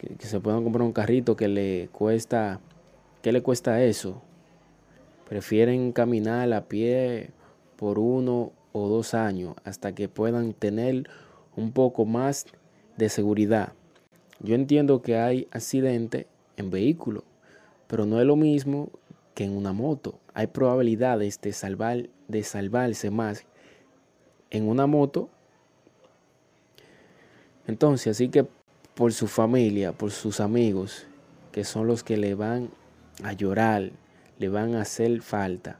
que, se puedan comprar un carrito que le cuesta, ¿qué le cuesta eso? Prefieren caminar a pie por uno o dos años hasta que puedan tener un poco más de seguridad. Yo entiendo que hay accidentes en vehículos, pero no es lo mismo que en una moto. Hay probabilidades de, salvar, de salvarse más en una moto. Entonces, así que por su familia, por sus amigos, que son los que le van a llorar, le van a hacer falta.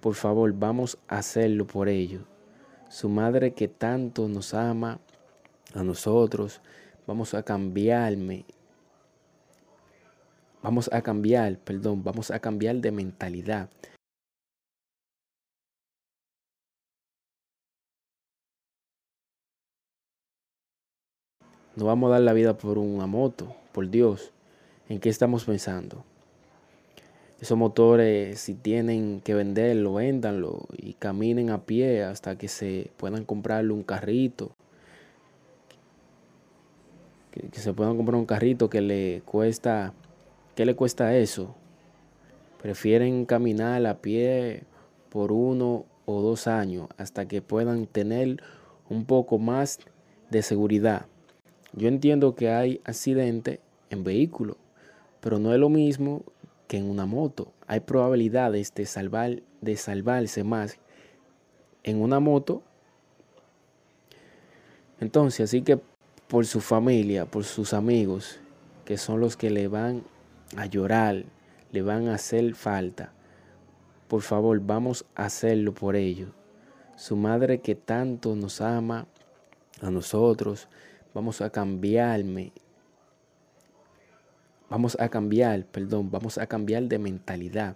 Por favor, vamos a hacerlo por ellos. Su madre que tanto nos ama a nosotros, vamos a cambiarme. Vamos a cambiar, perdón, vamos a cambiar de mentalidad. No vamos a dar la vida por una moto, por Dios. ¿En qué estamos pensando? Esos motores, si tienen que venderlo, véndanlo y caminen a pie hasta que se puedan comprarle un carrito. Que, que se puedan comprar un carrito que le cuesta, ¿qué le cuesta eso? Prefieren caminar a pie por uno o dos años hasta que puedan tener un poco más de seguridad. Yo entiendo que hay accidentes en vehículos, pero no es lo mismo que en una moto. Hay probabilidades de, salvar, de salvarse más en una moto. Entonces, así que por su familia, por sus amigos, que son los que le van a llorar, le van a hacer falta. Por favor, vamos a hacerlo por ellos. Su madre que tanto nos ama a nosotros, vamos a cambiarme. Vamos a cambiar, perdón, vamos a cambiar de mentalidad.